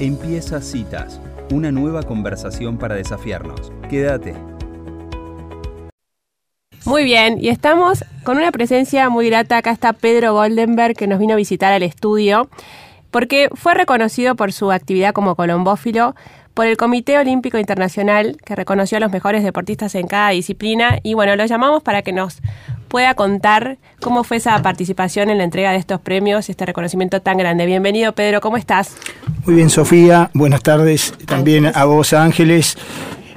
Empieza Citas, una nueva conversación para desafiarnos. Quédate. Muy bien, y estamos con una presencia muy grata. Acá está Pedro Goldenberg que nos vino a visitar al estudio porque fue reconocido por su actividad como colombófilo por el Comité Olímpico Internacional que reconoció a los mejores deportistas en cada disciplina y bueno, lo llamamos para que nos pueda contar cómo fue esa participación en la entrega de estos premios, este reconocimiento tan grande. Bienvenido Pedro, ¿cómo estás? Muy bien Sofía, buenas tardes también a vos Ángeles,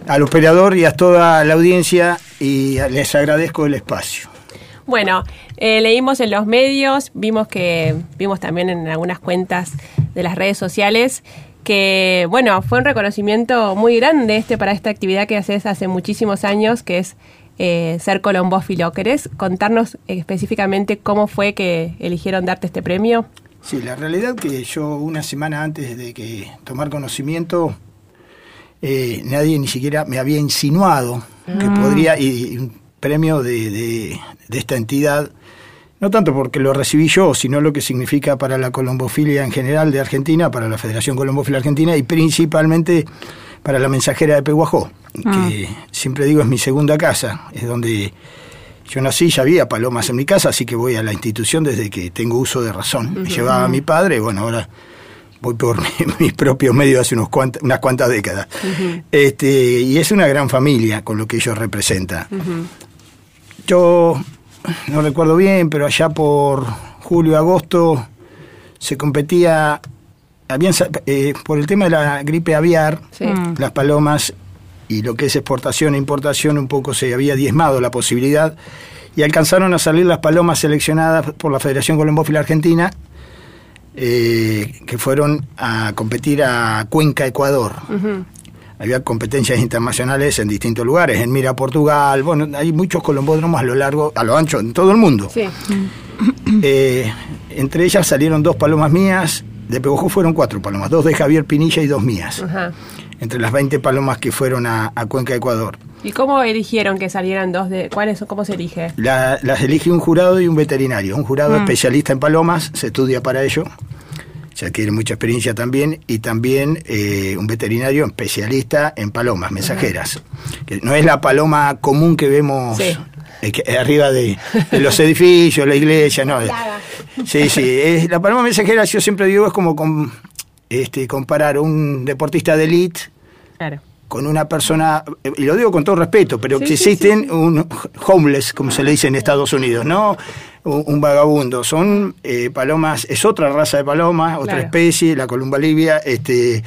al operador y a toda la audiencia y les agradezco el espacio. Bueno, eh, leímos en los medios, vimos que vimos también en algunas cuentas de las redes sociales que, bueno, fue un reconocimiento muy grande este para esta actividad que haces hace muchísimos años, que es eh, ser colombófilo. ¿Querés contarnos específicamente cómo fue que eligieron darte este premio? Sí, la realidad que yo una semana antes de que tomar conocimiento, eh, nadie ni siquiera me había insinuado que ah. podría, y, un premio de, de, de esta entidad no tanto porque lo recibí yo, sino lo que significa para la colombofilia en general de Argentina, para la Federación Colombofilia Argentina y principalmente para la mensajera de Peguajó, que ah. siempre digo es mi segunda casa, es donde yo nací, ya había palomas en mi casa, así que voy a la institución desde que tengo uso de razón. Llevaba a mi padre, bueno, ahora voy por mis propios medios hace unos unas cuantas décadas. este, y es una gran familia con lo que ellos representan. Yo no recuerdo bien, pero allá por julio, agosto, se competía, habían, eh, por el tema de la gripe aviar, mm. las palomas y lo que es exportación e importación, un poco se había diezmado la posibilidad y alcanzaron a salir las palomas seleccionadas por la Federación Colombófila Argentina, eh, que fueron a competir a Cuenca, Ecuador había competencias internacionales en distintos lugares, en Mira, Portugal, bueno, hay muchos colombódromos a lo largo, a lo ancho, en todo el mundo. Sí. Eh, entre ellas salieron dos palomas mías, de Pegojo fueron cuatro palomas, dos de Javier Pinilla y dos mías. Entre las 20 palomas que fueron a, Cuenca, Ecuador. ¿Y cómo eligieron que salieran dos de cuáles cómo se elige? las elige un jurado y un veterinario. Un jurado mm. especialista en palomas, se estudia para ello ya tiene mucha experiencia también, y también eh, un veterinario especialista en palomas mensajeras, que no es la paloma común que vemos eh, arriba de, los edificios, la iglesia, no. Sí, sí, es, la paloma mensajera, yo siempre digo, es como con, este, comparar un deportista de élite con una persona, y lo digo con todo respeto, pero que existen un homeless, como se le dice en Estados Unidos, ¿no? Un, vagabundo. Son eh, palomas, es otra raza de palomas, otra especie, la columba libia, este,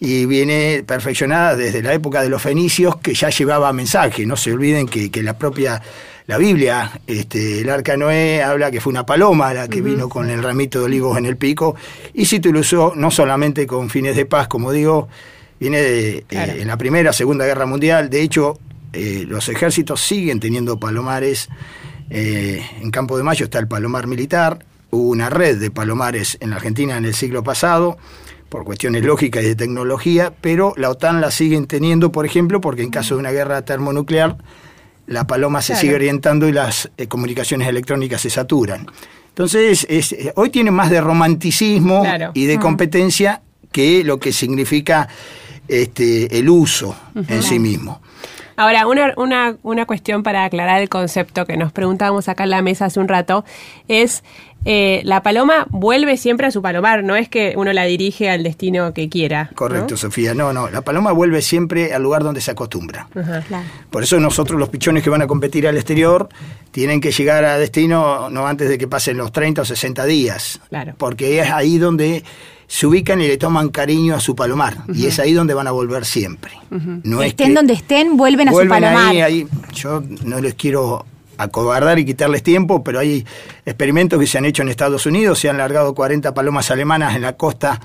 y viene perfeccionada desde la época de los fenicios, que ya llevaba mensaje. No se olviden que, que la propia la Biblia, este, el arca Noé habla que fue una paloma la que vino con el ramito de olivos en el pico y se utilizó no solamente con fines de paz, como digo, viene de, eh, en la Primera, Segunda Guerra Mundial. De hecho, eh, los ejércitos siguen teniendo palomares. Eh, en Campo de Mayo está el palomar militar. Hubo una red de palomares en la Argentina en el siglo pasado por cuestiones lógicas y de tecnología, pero la OTAN la siguen teniendo, por ejemplo, porque en caso de una guerra termonuclear, la paloma se sigue orientando y las comunicaciones electrónicas se saturan. Entonces, hoy tiene más de romanticismo y de mm. competencia que lo que significa este, el uso en sí mismo. Ahora, una, una, una, cuestión para aclarar el concepto que nos preguntábamos acá en la mesa hace un rato es, eh, la paloma vuelve siempre a su palomar, no es que uno la dirige al destino que quiera. Correcto, Sofía, no, no, la paloma vuelve siempre al lugar donde se acostumbra. Por eso nosotros los pichones que van a competir al exterior tienen que llegar a destino no antes de que pasen los 30 o 60 días, claro. porque es ahí donde se ubican y le toman cariño a su palomar. Y es ahí donde van a volver siempre. no estén donde estén, vuelven a su palomar. Ahí, Yo no les quiero acobardar y quitarles tiempo, pero hay experimentos que se han hecho en Estados Unidos, se han largado 40 palomas alemanas en la costa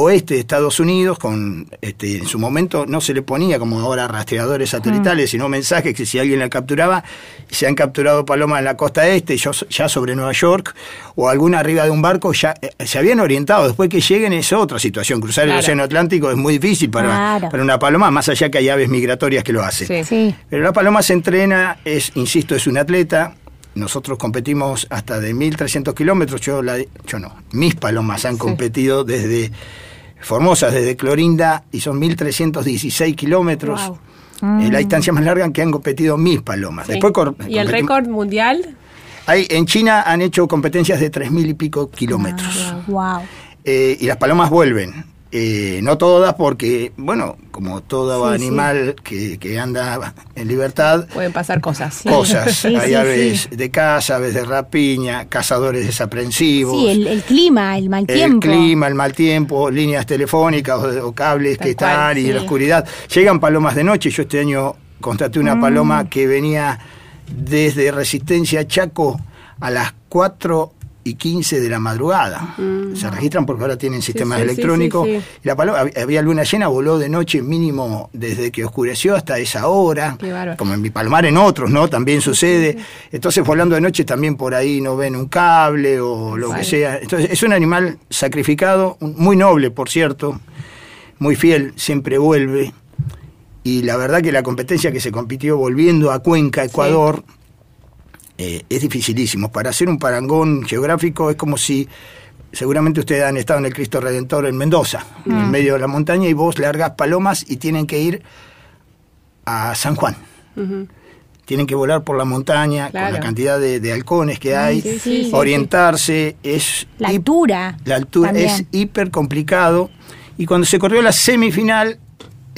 oeste de Estados Unidos, con este, en su momento no se le ponía como ahora rastreadores satelitales, mm. sino mensajes que si alguien la capturaba, se han capturado palomas en la costa este, ya sobre Nueva York, o alguna arriba de un barco, ya eh, se habían orientado. Después que lleguen es otra situación. Cruzar el Océano Atlántico es muy difícil para, para una paloma, más allá que hay aves migratorias que lo hacen. Pero la paloma se entrena, es, insisto, es un atleta, nosotros competimos hasta de 1.300 kilómetros, yo, la, yo no, mis palomas han competido desde Formosa desde Clorinda y son 1.316 kilómetros. la distancia más larga que han competido mis palomas. Después ¿Y el récord mundial? Hay, en China han hecho competencias de 3.000 y pico kilómetros. wow. Eh, y las palomas vuelven. Eh, no todas porque, bueno, como todo animal Que, anda en libertad... Pueden pasar cosas. Cosas. Hay aves de caza, aves de rapiña, cazadores desaprensivos. Sí, el, clima, el mal tiempo. El clima, el mal tiempo, líneas telefónicas o, cables que están y la oscuridad. Llegan palomas de noche. Yo este año constaté una mm. paloma que venía desde Resistencia Chaco a las 4 y 15 de la madrugada. Mm. Se registran porque ahora tienen sistemas electrónicos. la paloma, había luna llena, voló de noche mínimo desde que oscureció hasta esa hora. Como en mi palmar en otros, ¿no? También sucede. Entonces, volando de noche también por ahí no ven un cable o lo que sea. Entonces, es un animal sacrificado, muy noble, por cierto, muy fiel, siempre vuelve. Y la verdad que la competencia que se compitió volviendo a Cuenca, Ecuador, eh, es dificilísimo. Para hacer un parangón geográfico es como si seguramente ustedes han estado en el Cristo Redentor en Mendoza, en mm. medio de la montaña, y vos largas palomas y tienen que ir a San Juan. Tienen que volar por la montaña con la cantidad de, halcones que hay, orientarse. es la altura. La altura es hiper complicado. Y cuando se corrió la semifinal,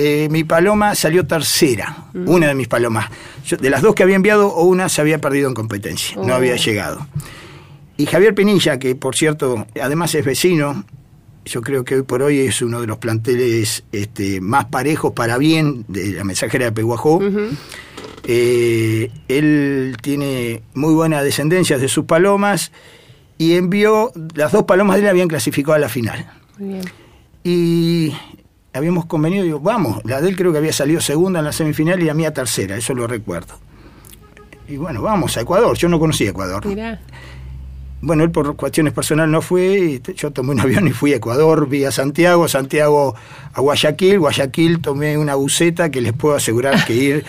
eh, mi paloma salió tercera, una de mis palomas. de las dos que había enviado, una se había perdido en competencia, no había oh. llegado. Y Javier Pinilla, que por cierto, además es vecino, yo creo que hoy por hoy es uno de los planteles este, más parejos para bien de la mensajera de Peguajó. Eh, él tiene muy buena descendencia de sus palomas y envió, las dos palomas de él habían clasificado a la final. Y habíamos convenido, digo, vamos, la de él creo que había salido segunda en la semifinal y la mía tercera, eso lo recuerdo. Y bueno, vamos a Ecuador, yo no conocía Ecuador. Bueno, él por cuestiones personales no fue, yo tomé un avión y fui a Ecuador, vi a Santiago, Santiago a Guayaquil, Guayaquil tomé una buceta que les puedo asegurar que ir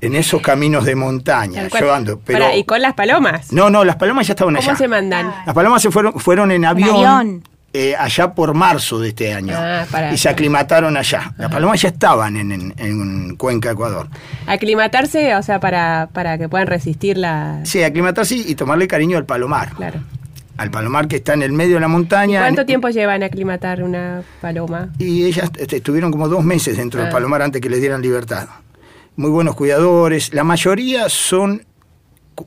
en esos caminos de montaña. Yo ando, pero... ¿Y con las palomas? No, no, las palomas ya estaban allá. ¿Cómo se mandan? Las palomas se fueron, fueron en avión. Eh, allá por marzo de este año. Ah, y se aclimataron allá. Las palomas ya estaban en, Cuenca, Ecuador. Aclimatarse, o sea, para, para que puedan resistir la... Sí, aclimatarse y tomarle cariño al palomar. Claro. Al palomar que está en el medio de la montaña. ¿Cuánto tiempo lleva en aclimatar una paloma? Y ellas este, estuvieron como dos meses dentro del ah. palomar antes que les dieran libertad. Muy buenos cuidadores. La mayoría son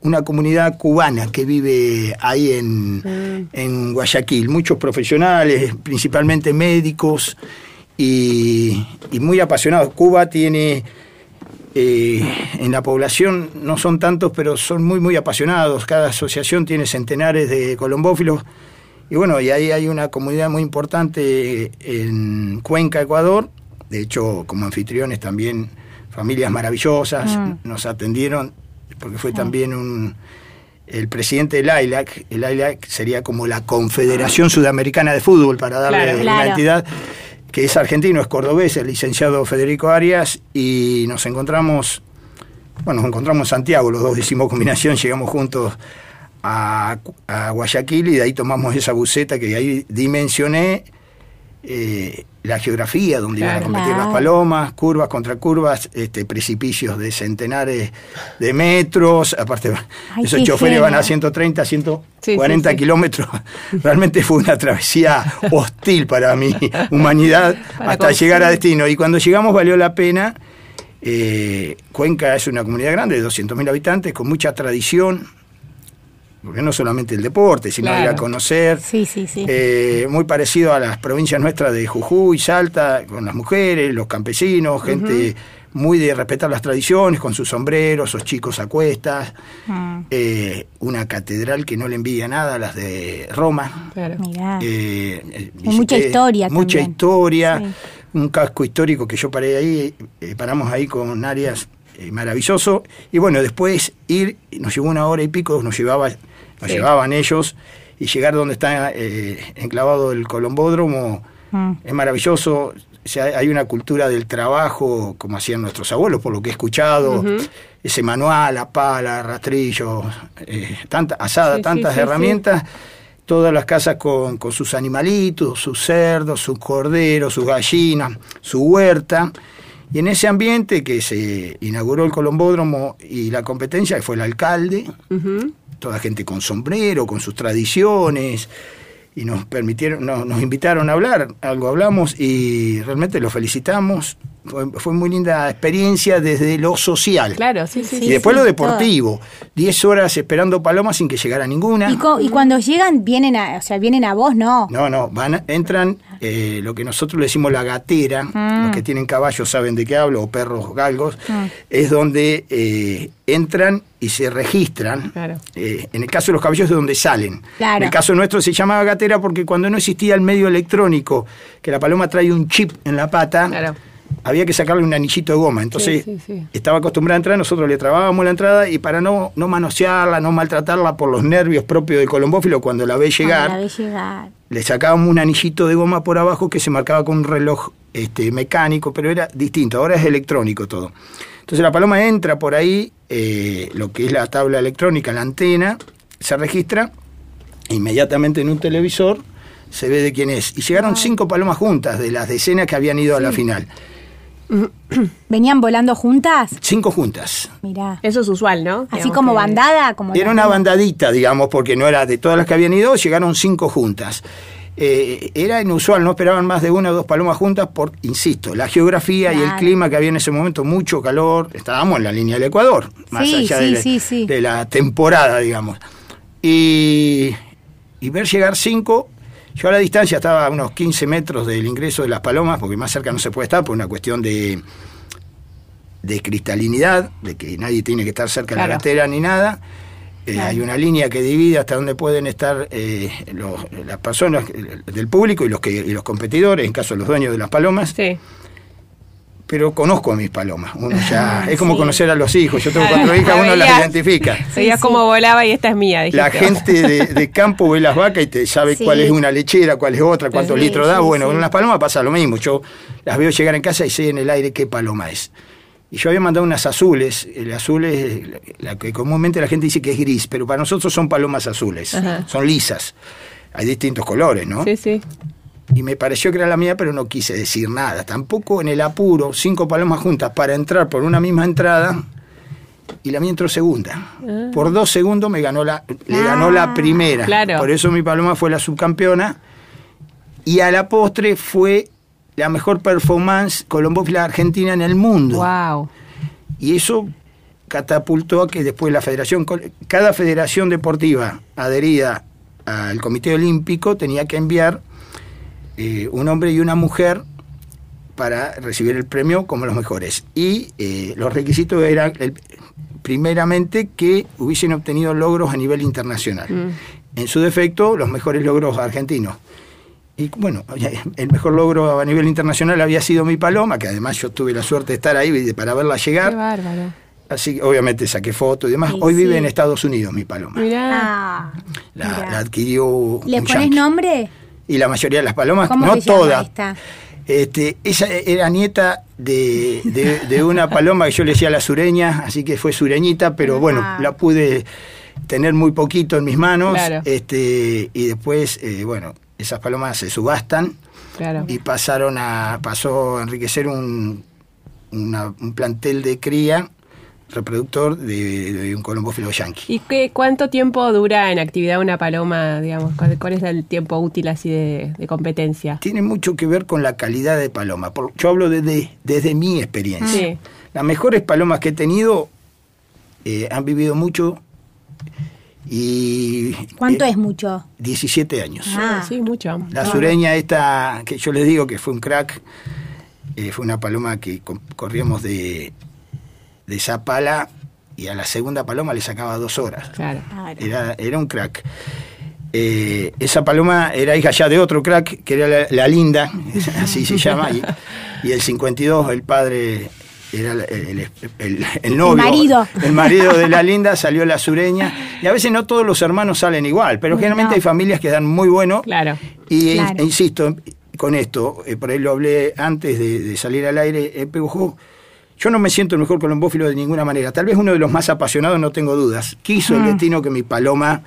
una comunidad cubana que vive ahí en, mm. en Guayaquil, muchos profesionales, principalmente médicos y, muy apasionados. Cuba tiene eh, en la población, no son tantos, pero son muy, muy apasionados. Cada asociación tiene centenares de colombófilos. Y bueno, y ahí hay una comunidad muy importante en Cuenca, Ecuador. De hecho, como anfitriones también familias maravillosas, mm. nos atendieron porque fue también un el presidente del ILAC, el ILAC sería como la Confederación Sudamericana de Fútbol, para darle una entidad, que es argentino, es cordobés, el licenciado Federico Arias, y nos encontramos, bueno, nos encontramos en Santiago, los dos hicimos combinación, llegamos juntos a, a Guayaquil y de ahí tomamos esa buceta que ahí dimensioné eh, la geografía donde iban a competir las palomas, curvas contra curvas, este, precipicios de centenares de metros, aparte esos choferes van a 130, 140 kilómetros, realmente fue una travesía hostil para mi humanidad hasta llegar a destino. Y cuando llegamos valió la pena. Eh, Cuenca es una comunidad grande de 200.000 habitantes con mucha tradición, porque no solamente el deporte, sino ir a conocer. Sí, sí, sí. Eh, muy parecido a las provincias nuestras de Jujuy, Salta, con las mujeres, los campesinos, gente muy de respetar las tradiciones, con sus sombreros, sus chicos a cuestas. Mm. Eh, una catedral que no le envidia nada a las de Roma. Claro. Eh, mucha historia. Mucha historia. Un casco histórico que yo paré ahí, paramos ahí con áreas maravilloso. Y bueno, después ir, nos llevó una hora y pico, nos llevaba nos llevaban ellos y llegar donde está eh, enclavado el colombódromo mm. es maravilloso. hay una cultura del trabajo, como hacían nuestros abuelos, por lo que he escuchado, ese manual, la pala, rastrillo, eh, tanta, asada, tantas herramientas todas las casas con, sus animalitos, sus cerdos, sus corderos, sus gallinas, su huerta. Y en ese ambiente que se inauguró el Colombódromo y la competencia, que fue el alcalde, toda gente con sombrero, con sus tradiciones, y nos permitieron, nos invitaron a hablar, algo hablamos y realmente lo felicitamos. Fue, muy linda experiencia desde lo social. Claro, sí, sí. Y después lo deportivo. Diez horas esperando palomas sin que llegara ninguna. Y, cuando llegan, vienen a, o sea, vienen a vos, ¿no? No, no, van, entran eh, lo que nosotros le decimos la gatera, mm. los que tienen caballos saben de qué hablo, o perros galgos, mm. es donde eh, entran y se registran. Eh, en el caso de los caballos es donde salen. En el caso nuestro se llamaba gatera porque cuando no existía el medio electrónico, que la paloma trae un chip en la pata, había que sacarle un anillito de goma. Entonces estaba acostumbrada a entrar, nosotros le trabábamos la entrada y para no, no manosearla, no maltratarla por los nervios propios del colombófilo, cuando la ve llegar, le sacábamos un anillito de goma por abajo que se marcaba con un reloj este, mecánico, pero era distinto, ahora es electrónico todo. Entonces la paloma entra por ahí, eh, lo que es la tabla electrónica, la antena, se registra, inmediatamente en un televisor se ve de quién es. Y llegaron cinco palomas juntas de las decenas que habían ido a la final. ¿Venían volando juntas? Cinco juntas. Mirá. Eso es usual, ¿no? Así como bandada. Como era una bandadita, digamos, porque no era de todas las que habían ido, llegaron cinco juntas. Eh, era inusual, no esperaban más de una o dos palomas juntas por, insisto, la geografía y el clima que había en ese momento, mucho calor, estábamos en la línea del Ecuador, más allá de, la, temporada, digamos. Y, ver llegar cinco, yo a la distancia estaba a unos 15 metros del ingreso de las palomas, porque más cerca no se puede estar por una cuestión de, de cristalinidad, de que nadie tiene que estar cerca de la gatera ni nada. Eh, hay una línea que divide hasta donde pueden estar eh, las personas del público y los, que, y los competidores, en caso de los dueños de las palomas. Sí. Pero conozco a mis palomas. Uno ya, es como conocer a los hijos. Yo tengo cuatro hijas, uno las identifica. Veías cómo volaba y esta es mía. La gente de, campo ve las vacas y te sabe cuál es una lechera, cuál es otra, cuántos litros da. Bueno, con las palomas pasa lo mismo. Yo las veo llegar en casa y sé en el aire qué paloma es. Y yo había mandado unas azules. El azul es la que comúnmente la gente dice que es gris, pero para nosotros son palomas azules. Son lisas. Hay distintos colores, ¿no? Sí, sí. Y me pareció que era la mía, pero no quise decir nada. Tampoco en el apuro, cinco palomas juntas para entrar por una misma entrada. Y la mía entró segunda. Ah. Por dos segundos me ganó la, le ganó la ah, primera. Por eso mi paloma fue la subcampeona. Y a la postre fue la mejor performance colombófila argentina en el mundo. Wow. Y eso catapultó a que después la federación, cada federación deportiva adherida al Comité Olímpico tenía que enviar eh, un hombre y una mujer para recibir el premio como los mejores. Y eh, los requisitos eran, primeramente, que hubiesen obtenido logros a nivel internacional. Mm. En su defecto, los mejores logros argentinos. Y bueno, el mejor logro a nivel internacional había sido mi paloma, que además yo tuve la suerte de estar ahí para verla llegar. Qué bárbaro. Así que obviamente saqué fotos y demás. Hoy vive en Estados Unidos mi paloma. Mirá. Ah, la, adquirió. ¿Le pones nombre? Y la mayoría de las palomas, no todas. Este, esa era nieta de, de, una paloma que yo le decía la sureña, así que fue sureñita, pero bueno, ah. la pude tener muy poquito en mis manos. Este, y después, eh, bueno, esas palomas se subastan y pasaron a pasó a enriquecer un, un plantel de cría reproductor de, un colombófilo yanqui. ¿Y qué, cuánto tiempo dura en actividad una paloma, digamos? ¿Cuál, es el tiempo útil así de, competencia? Tiene mucho que ver con la calidad de paloma. yo hablo desde, desde mi experiencia. Las mejores palomas que he tenido eh, han vivido mucho y, ¿Cuánto eh, es mucho? 17 años. Ah, sí, mucho. La sureña esta, que yo les digo que fue un crack, eh, fue una paloma que corríamos de, de Zapala y a la segunda paloma le sacaba dos horas. Claro. Era, era un crack. Eh, esa paloma era hija ya de otro crack, que era la, Linda, así se llama, y, y el 52 el padre era el, novio, el marido. el marido de la linda, salió la sureña. Y a veces no todos los hermanos salen igual, pero generalmente hay familias que dan muy bueno. Claro. Y e insisto con esto, eh, por ahí lo hablé antes de, salir al aire, eh, yo no me siento el mejor colombófilo de ninguna manera. Tal vez uno de los más apasionados, no tengo dudas. Quiso el destino que mi paloma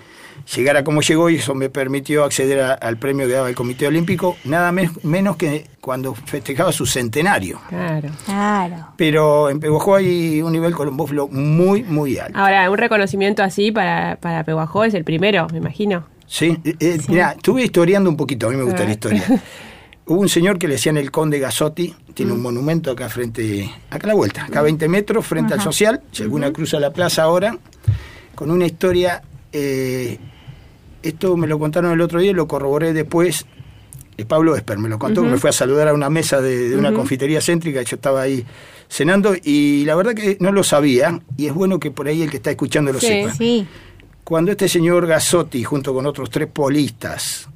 llegara como llegó y eso me permitió acceder a- al premio que daba el Comité Olímpico, nada me- menos que cuando festejaba su centenario. Claro. Claro. Pero en Peguajó hay un nivel colombófilo muy, muy alto. Ahora, un reconocimiento así para, para Peguajó es el primero, me imagino. Sí, eh, eh, mirá, estuve historiando un poquito, a mí me gusta Ah. la historia. Hubo un señor que le decían el conde Gasotti, tiene un monumento acá frente, acá a la vuelta, acá a 20 metros, frente al social, si alguna cruza la plaza ahora, con una historia, eh, esto me lo contaron el otro día y lo corroboré después, eh, Pablo Esper me lo contó, me fue a saludar a una mesa de, de una confitería céntrica, yo estaba ahí cenando y la verdad que no lo sabía y es bueno que por ahí el que está escuchando lo Sí. sepa. Sí. Cuando este señor Gasotti, junto con otros tres polistas,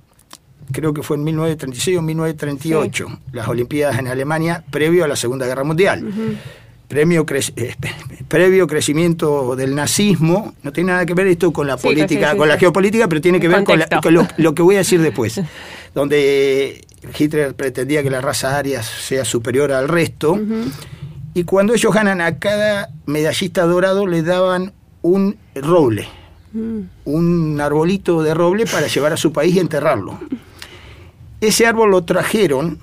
creo que fue en 1936 o 1938, las Olimpiadas en Alemania, previo a la Segunda Guerra Mundial. Premio cre- eh, previo crecimiento del nazismo, no tiene nada que ver esto con la Sí, política, sí, con la geopolítica, pero tiene que ver con, la- Contexto. con lo, lo que voy a decir después, donde Hitler pretendía que la raza aria sea superior al resto, y cuando ellos ganan a cada medallista dorado le daban un roble, un arbolito de roble para llevar a su país y enterrarlo. Ese árbol lo trajeron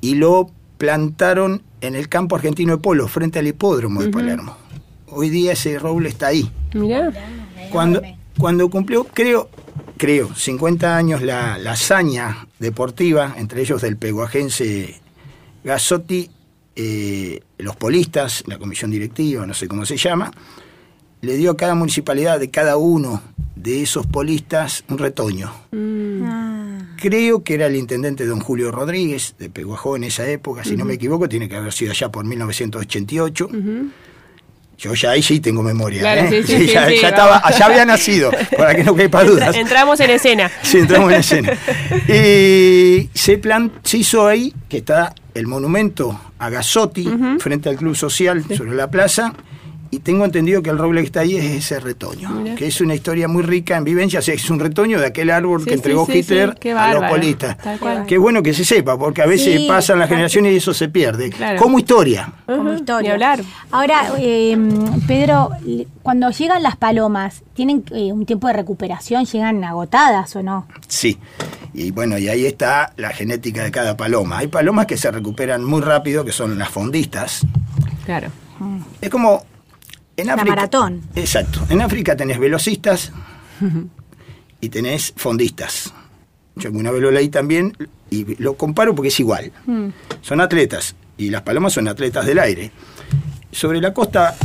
y lo plantaron en el campo argentino de polo, frente al hipódromo de Palermo. Hoy día ese roble está ahí. Mirá. Cuando, cuando cumplió, creo, creo, 50 años la, la hazaña deportiva, entre ellos del peguajense Gasotti, eh, los polistas, la comisión directiva, no sé cómo se llama, le dio a cada municipalidad de cada uno de esos polistas un retoño. Ah. Creo que era el intendente don Julio Rodríguez de Peguajó en esa época, si no me equivoco, tiene que haber sido allá por 1988. Yo ya ahí sí tengo memoria. Claro, ¿eh? sí, sí, sí, ya, ya estaba, allá había nacido, para que no quepa dudas. Entramos en escena. Sí, entramos en escena. Y se, plan, se hizo ahí, que está el monumento a Gasotti, frente al Club Social, sobre la plaza, y tengo entendido que el roble que está ahí es ese retoño, Mirá. que es una historia muy rica en vivencias, es un retoño de aquel árbol Sí, que sí, entregó sí, sí, Hitler qué a los cual. Qué bueno que se sepa, porque a veces Sí, pasan las generaciones y eso se pierde. Claro. Como historia. como historia. Hablar. Ahora, eh, Pedro, cuando llegan las palomas, ¿tienen eh, un tiempo de recuperación? ¿Llegan agotadas o no? Sí. Y bueno, y ahí está la genética de cada paloma. Hay palomas que se recuperan muy rápido, que son las fondistas. Claro. Es como en La maratón. Exacto. En África tenés velocistas y tenés fondistas. Yo alguna vez lo leí también y lo comparo porque es igual. Son atletas y las palomas son atletas del aire. Sobre la costa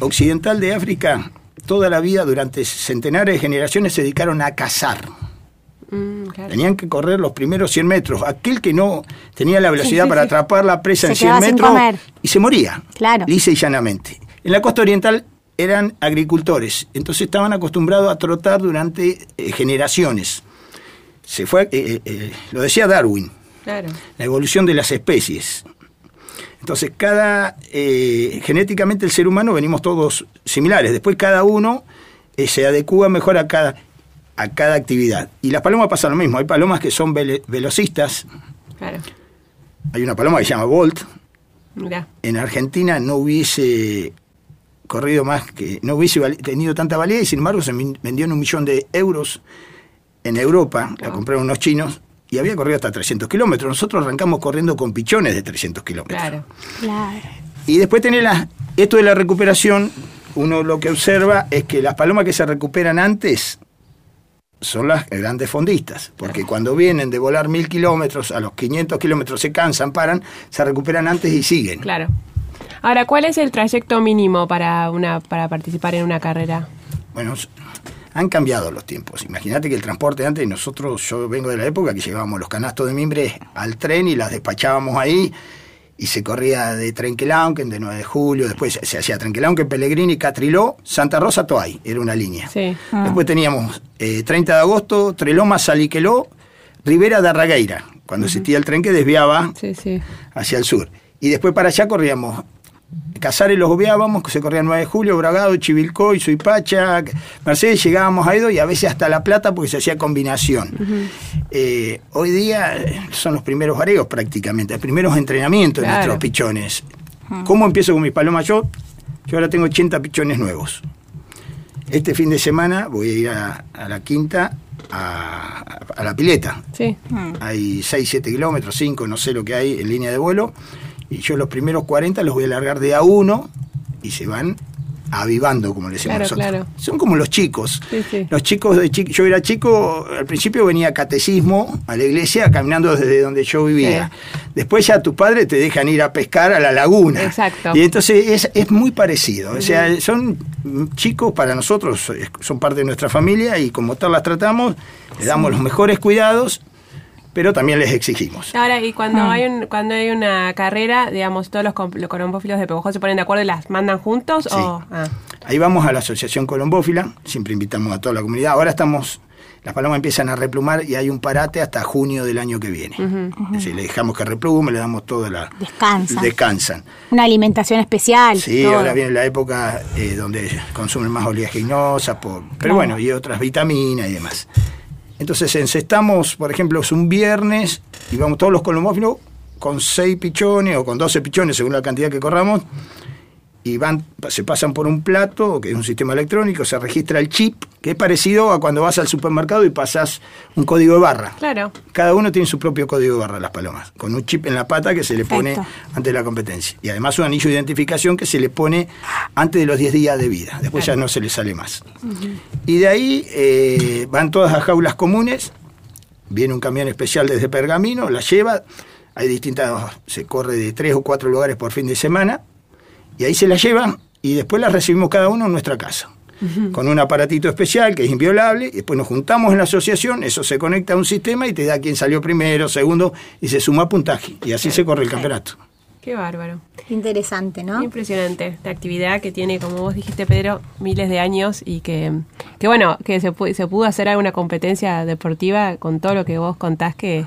occidental de África, toda la vida, durante centenares de generaciones, se dedicaron a cazar. Mm, claro. Tenían que correr los primeros 100 metros. Aquel que no tenía la velocidad para atrapar la presa Se en 100 quedaba sin metros y se moría. Claro. Lisa y llanamente. En la costa oriental eran agricultores, entonces estaban acostumbrados a trotar durante eh, generaciones. Se fue, eh, eh, lo decía Darwin, Claro. la evolución de las especies. Entonces, cada genéticamente el ser humano venimos todos similares. Después cada uno se adecúa mejor a cada, a cada actividad. Y las palomas pasa lo mismo. Hay palomas que son vele- velocistas. Claro. Hay una paloma que se llama Bolt. Mirá. En Argentina no hubiese corrido más que no hubiese tenido tanta valía y sin embargo se vendió en un millón de euros en Europa, la compraron unos chinos y había corrido hasta 300 kilómetros. Nosotros arrancamos corriendo con pichones de 300 kilómetros. Claro. Claro. Y después tener la, esto de la recuperación, uno lo que observa es que las palomas que se recuperan antes son las grandes fondistas, porque cuando vienen de volar mil kilómetros, a los 500 kilómetros se cansan, paran, se recuperan antes y siguen. Claro. Ahora, ¿cuál es el trayecto mínimo para una para participar en una carrera? Bueno, han cambiado los tiempos. Imagínate que el transporte antes, nosotros, yo vengo de la época que llevábamos los canastos de mimbre al tren y las despachábamos ahí y se corría de Trenquelauquen, de 9 de julio, después se hacía Trenquelauquen, Pellegrini, Catriló, Santa Rosa, Toay, era una línea. Sí. Después teníamos eh, 30 de agosto, Treloma, Saliqueló, Rivera de Arragueira, cuando existía el tren que desviaba Sí, sí. hacia el sur. Y después para allá corríamos. Casares los obviábamos, que se corría 9 de julio, Bragado, Chivilcoy, Suipacha, Mercedes, llegábamos a Edo y a veces hasta La Plata porque se hacía combinación. Eh, hoy día eh, son los primeros areos prácticamente, los primeros entrenamientos de nuestros pichones. ¿Cómo empiezo con mis palomas? Yo, yo ahora tengo 80 pichones nuevos. este fin de semana voy a ir a, a la quinta, a, a la pileta. Sí. Hay 6, 7 kilómetros, 5, no sé lo que hay en línea de vuelo. Y yo los primeros 40 los voy a largar de a uno y se van avivando, como le decimos Claro, nosotros. claro. Son como los chicos. Sí, sí. Los chicos de chi- yo era chico, al principio venía a catecismo a la iglesia caminando desde donde yo vivía. Después ya tus padres te dejan ir a pescar a la laguna. Exacto. Y entonces es, es muy parecido. O sea, son chicos para nosotros, son parte de nuestra familia y como tal las tratamos, le damos los mejores cuidados, pero también les exigimos. Ahora, y cuando hay un, cuando hay una carrera, digamos, todos los, los colombófilos de Pehuajó se ponen de acuerdo y las mandan juntos Sí. o ah, Ahí vamos a la Asociación Colombófila, siempre invitamos a toda la comunidad. Ahora estamos, las palomas empiezan a replumar y hay un parate hasta junio del año que viene. Es decir, le dejamos que replume, le damos toda la... Descansan. Descansan. Una alimentación especial. Sí, todo. ahora viene la época eh, donde consumen más oleaginosa, por, pero Claro. bueno, y otras vitaminas y demás. Entonces encestamos, por ejemplo, es un viernes y vamos todos los colombófilos con 6 pichones o con 12 pichones según la cantidad que corramos y van se pasan por un plato, que es un sistema electrónico, se registra el chip, que es parecido a cuando vas al supermercado y pasas un código de barra. claro. Cada uno tiene su propio código de barra, las palomas, con un chip en la pata que se le pone Perfecto. antes de la competencia. Y además un anillo de identificación que se le pone antes de los 10 días de vida. Después ya no se le sale más. Y de ahí eh, van todas a jaulas comunes. Viene un camión especial desde Pergamino, las lleva. Hay distintas, se corre de tres o cuatro lugares por fin de semana. Y ahí se las llevan y después las recibimos cada uno en nuestra casa. Con un aparatito especial que es inviolable, y después nos juntamos en la asociación, eso se conecta a un sistema y te da quién salió primero, segundo, y se suma puntaje. Y así se corre el campeonato. Qué bárbaro. Interesante, ¿no? Impresionante esta actividad que tiene, como vos dijiste, Pedro, miles de años y que, que bueno, que se, se pudo hacer alguna competencia deportiva con todo lo que vos contás que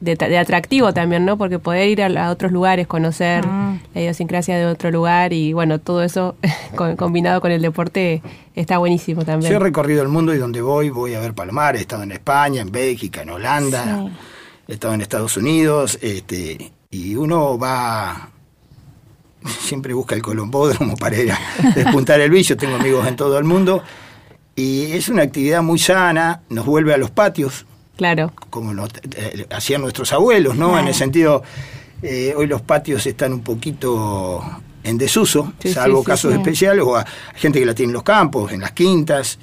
de, ta- de atractivo también, ¿no? Porque poder ir a, a otros lugares, conocer la idiosincrasia de otro lugar y bueno, todo eso con- combinado con el deporte está buenísimo también. Yo he recorrido el mundo y donde voy, voy a ver palomares. He estado en España, en Bélgica, en Holanda, Sí. he estado en Estados Unidos, este, y uno va, siempre busca el colombódromo para ir a despuntar el bicho. Tengo amigos en todo el mundo. Y es una actividad muy sana, nos vuelve a los patios, Claro. como lo eh, hacían nuestros abuelos, ¿no? En el sentido, eh, hoy los patios están un poquito en desuso, Sí, salvo sí, sí, casos especiales, o a gente que la tiene en los campos, en las quintas,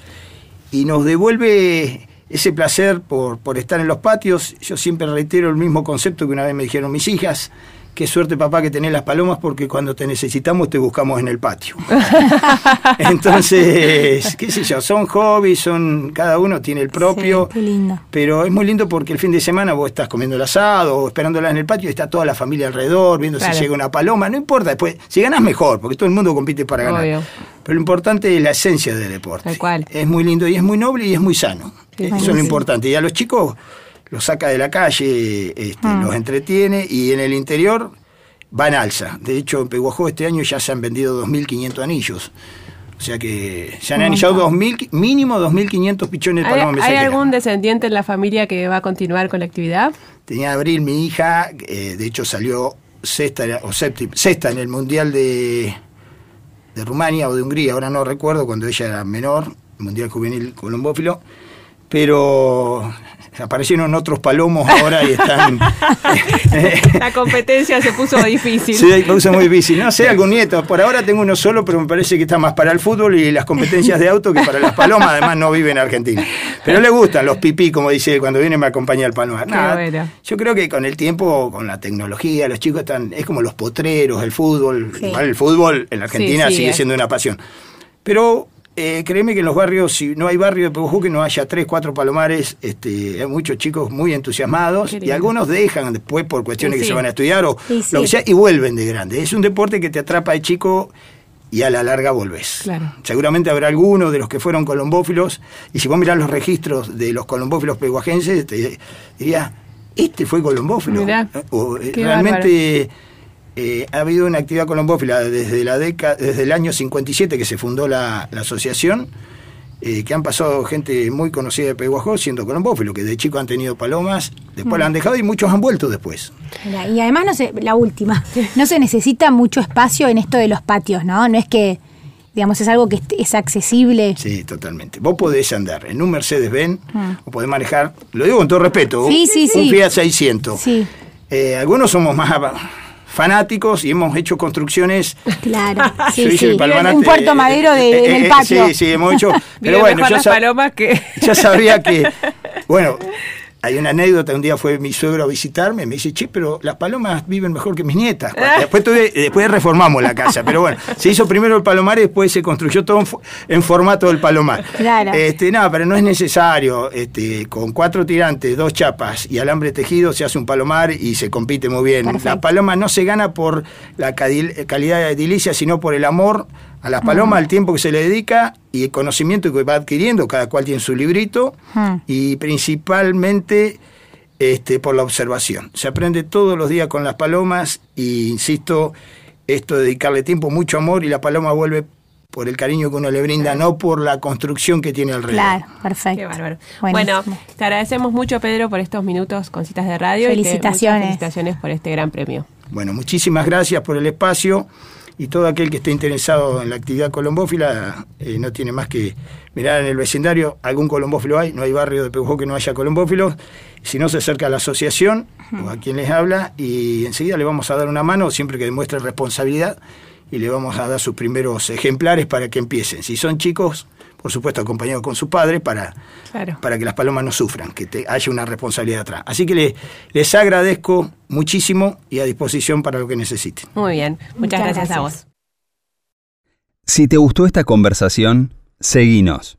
y nos devuelve ese placer por, por estar en los patios. Yo siempre reitero el mismo concepto que una vez me dijeron mis hijas, qué suerte papá que tenés las palomas porque cuando te necesitamos te buscamos en el patio. Entonces, qué sé yo, son hobbies, son cada uno tiene el propio. Sí, lindo. Pero es muy lindo porque el fin de semana vos estás comiendo el asado o esperándola en el patio y está toda la familia alrededor viendo Claro. si llega una paloma. No importa, después, si ganás mejor, porque todo el mundo compite para ganar. Obvio. Pero lo importante es la esencia del deporte. Tal cual. Es muy lindo y es muy noble y es muy sano. Sí, Eso es lo importante. Y a los chicos los saca de la calle, este, Ah. los entretiene y en el interior va en alza. De hecho, en Peguajó este año ya se han vendido 2.500 anillos. O sea que se han anillado 2000, mínimo 2.500 pichones de ¿Hay, paloma hay mensajera. algún descendiente en la familia que va a continuar con la actividad? Tenía Abril, mi hija, eh, de hecho salió sexta o séptima, sexta en el Mundial de, de Rumania o de Hungría, ahora no recuerdo, cuando ella era menor, Mundial Juvenil Colombófilo, pero aparecieron otros palomos ahora y están... La competencia se puso difícil. Sí, me usa muy difícil. No sé, algún nieto. Por ahora tengo uno solo, pero me parece que está más para el fútbol y las competencias de auto que para las palomas. Además, no vive en Argentina. Pero le gustan los pipí, como dice él, cuando viene me acompaña el palomar. Nada, bueno. Yo creo que con el tiempo, con la tecnología, los chicos están. Es como los potreros, el fútbol. Sí. Igual el fútbol en la Argentina Sí, sí, sigue es. siendo una pasión. Pero. Eh, créeme que en los barrios, si no hay barrio de Pegujú que no haya tres, cuatro palomares, este, hay muchos chicos muy entusiasmados y algunos dejan después por cuestiones Sí, que sí. se van a estudiar o Sí, lo que sea y vuelven de grande. Es un deporte que te atrapa de chico y a la larga volvés. Claro. Seguramente habrá alguno de los que fueron colombófilos y si vos mirás los registros de los colombófilos peguajenses, te diría, este fue colombófilo. Mirá, O, eh, realmente eh, ha habido una actividad colombófila desde la década, desde el año 57 que se fundó la, la asociación. eh, que han pasado gente muy conocida de Peguajó siendo colombófilo, que de chico han tenido palomas, después la han dejado y muchos han vuelto después. Mira, y además, no sé, la última, no se necesita mucho espacio en esto de los patios, ¿no? No es que Digamos, es algo que es, es accesible. Sí, totalmente. Vos podés andar en un Mercedes-Benz o podés manejar, lo digo con todo respeto, Mm. Sí, un, sí, un sí. Fiat 600. Sí, Eh, algunos somos más fanáticos y hemos hecho construcciones claro. Yo Sí, hice sí. el Palomar Un puerto madero de, eh, en el eh, patio. Sí, sí, hemos hecho. Pero bueno, mejor yo las sa- palomas que... ya sabía que. Bueno, hay una anécdota. Un día fue mi suegro a visitarme. Me dice, che, pero las palomas viven mejor que mis nietas. Después, tuve- después reformamos la casa. Pero bueno, se hizo primero el palomar y después se construyó todo en, fo- en formato del palomar. Claro. Este, no, pero no es necesario. Este, con cuatro tirantes, dos chapas y alambre tejido se hace un palomar y se compite muy bien. Perfecto. La paloma no se gana por la calidad de edilicia, sino por el amor a las palomas, el tiempo que se le dedica y el conocimiento que va adquiriendo. Cada cual tiene su librito Mm. y principalmente este, por la observación. Se aprende todos los días con las palomas y, insisto, esto de dedicarle tiempo, mucho amor y la paloma vuelve por el cariño que uno le brinda, no por la construcción que tiene alrededor. Claro, perfecto. Qué bárbaro. Buenísimo. Bueno, te agradecemos mucho, Pedro, por estos minutos con citas de radio. y Felicitaciones. felicitaciones por este gran premio. Bueno, muchísimas gracias por el espacio y todo aquel que esté interesado en la actividad colombófila eh, no tiene más que mirar en el vecindario, algún colombófilo hay, no hay barrio de Peujó que no haya colombófilos, si no se acerca a la asociación o a quien les habla y enseguida le vamos a dar una mano siempre que demuestre responsabilidad y le vamos a dar sus primeros ejemplares para que empiecen. Si son chicos, por supuesto acompañados con su padre para, Claro. para que las palomas no sufran, que te- haya una responsabilidad atrás. Así que le- les agradezco muchísimo y a disposición para lo que necesiten. Muy bien. Muchas, Muchas gracias, a gracias. vos. Si te gustó esta conversación, seguinos.